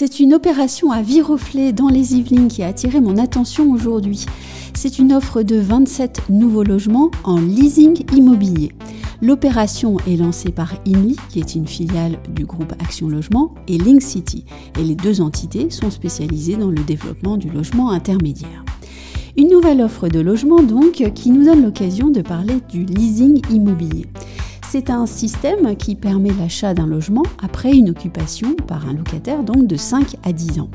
C'est une opération à Viroflay dans les Yvelines qui a attiré mon attention aujourd'hui. C'est une offre de 27 nouveaux logements en leasing immobilier. L'opération est lancée par INLI, qui est une filiale du groupe Action Logement, et Link City. Et les deux entités sont spécialisées dans le développement du logement intermédiaire. Une nouvelle offre de logement donc qui nous donne l'occasion de parler du leasing immobilier. C'est un système qui permet l'achat d'un logement après une occupation par un locataire donc de 5 à 10 ans.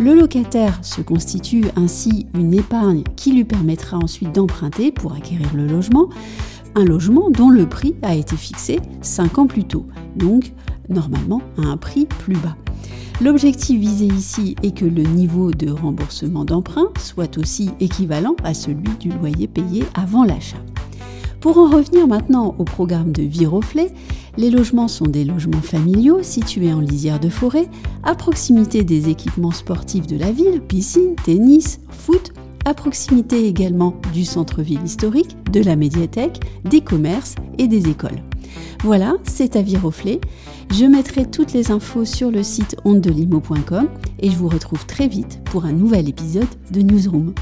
Le locataire se constitue ainsi une épargne qui lui permettra ensuite d'emprunter pour acquérir le logement, un logement dont le prix a été fixé 5 ans plus tôt, donc normalement à un prix plus bas. L'objectif visé ici est que le niveau de remboursement d'emprunt soit aussi équivalent à celui du loyer payé avant l'achat. Pour en revenir maintenant au programme de Viroflay, les logements sont des logements familiaux situés en lisière de forêt, à proximité des équipements sportifs de la ville, piscine, tennis, foot, à proximité également du centre-ville historique, de la médiathèque, des commerces et des écoles. Voilà, c'est à Viroflay. Je mettrai toutes les infos sur le site ondelimo.com et je vous retrouve très vite pour un nouvel épisode de Newsroom.